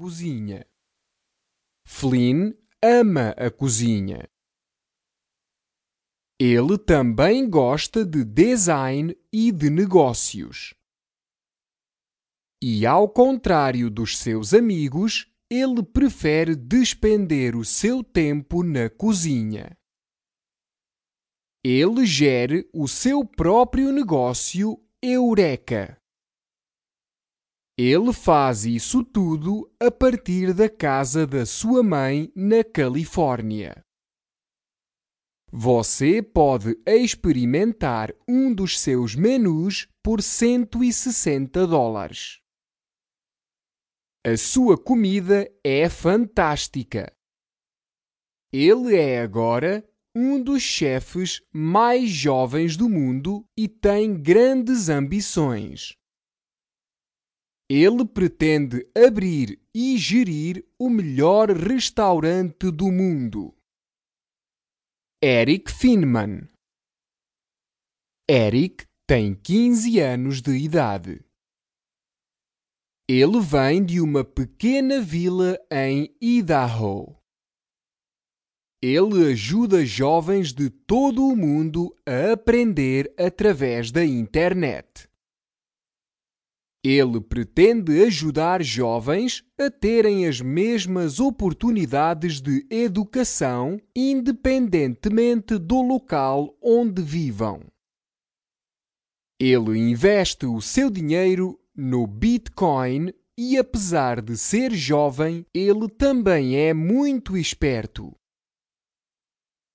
cozinha. Flynn ama a cozinha. Ele também gosta de design e de negócios. E ao contrário dos seus amigos, ele prefere despender o seu tempo na cozinha. Ele gere o seu próprio negócio Eureka. Ele faz isso tudo a partir da casa da sua mãe na Califórnia. Você pode experimentar um dos seus menus por 160 dólares. A sua comida é fantástica. Ele é agora um dos chefes mais jovens do mundo e tem grandes ambições. Ele pretende abrir e gerir o melhor restaurante do mundo. Eric Finman Eric tem 15 anos de idade. Ele vem de uma pequena vila em Idaho. Ele ajuda jovens de todo o mundo a aprender através da internet. Ele pretende ajudar jovens a terem as mesmas oportunidades de educação, independentemente do local onde vivam. Ele investe o seu dinheiro no Bitcoin e, apesar de ser jovem, ele também é muito esperto.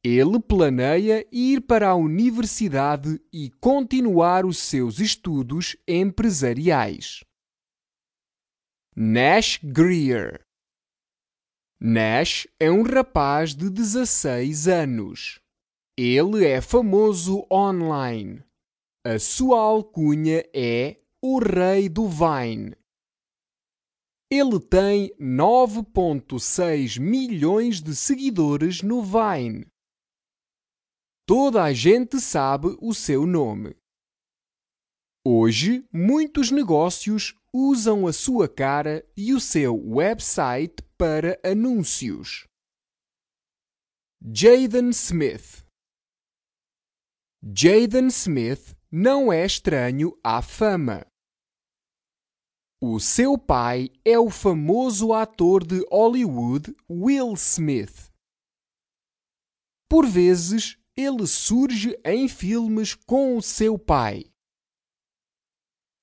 Ele planeia ir para a universidade e continuar os seus estudos empresariais. Nash Greer Nash é um rapaz de 16 anos. Ele é famoso online. A sua alcunha é o Rei do Vine. Ele tem 9,6 milhões de seguidores no Vine. Toda a gente sabe o seu nome. Hoje, muitos negócios usam a sua cara e o seu website para anúncios. Jaden Smith Jaden Smith não é estranho à fama. O seu pai é o famoso ator de Hollywood Will Smith. Por vezes, ele surge em filmes com o seu pai.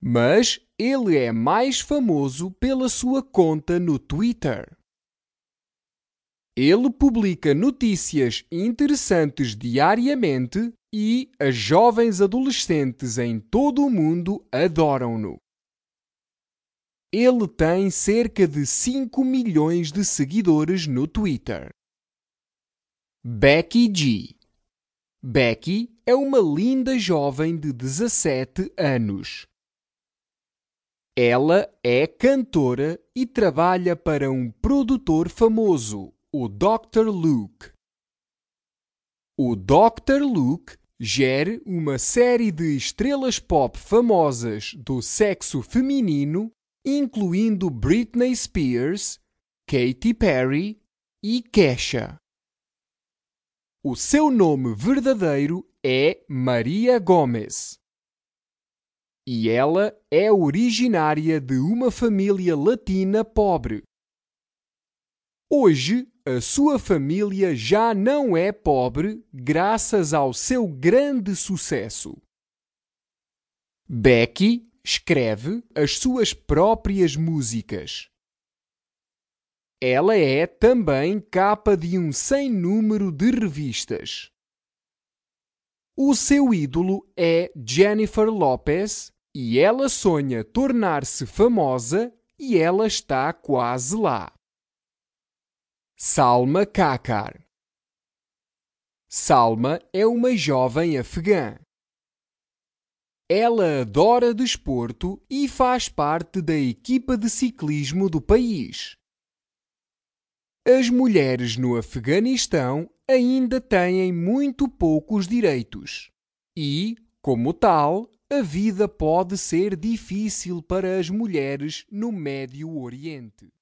Mas ele é mais famoso pela sua conta no Twitter. Ele publica notícias interessantes diariamente e as jovens adolescentes em todo o mundo adoram-no. Ele tem cerca de 5 milhões de seguidores no Twitter. Becky G Becky é uma linda jovem de 17 anos. Ela é cantora e trabalha para um produtor famoso, o Dr. Luke. O Dr. Luke gere uma série de estrelas pop famosas do sexo feminino, incluindo Britney Spears, Katy Perry e Kesha. O seu nome verdadeiro é Maria Gomes. E ela é originária de uma família latina pobre. Hoje, a sua família já não é pobre graças ao seu grande sucesso. Becky escreve as suas próprias músicas. Ela é também capa de um sem número de revistas. O seu ídolo é Jennifer Lopez e ela sonha tornar-se famosa e ela está quase lá. Salma Kakar Salma é uma jovem afegã. Ela adora desporto e faz parte da equipa de ciclismo do país. As mulheres no Afeganistão ainda têm muito poucos direitos e, como tal, a vida pode ser difícil para as mulheres no Médio Oriente.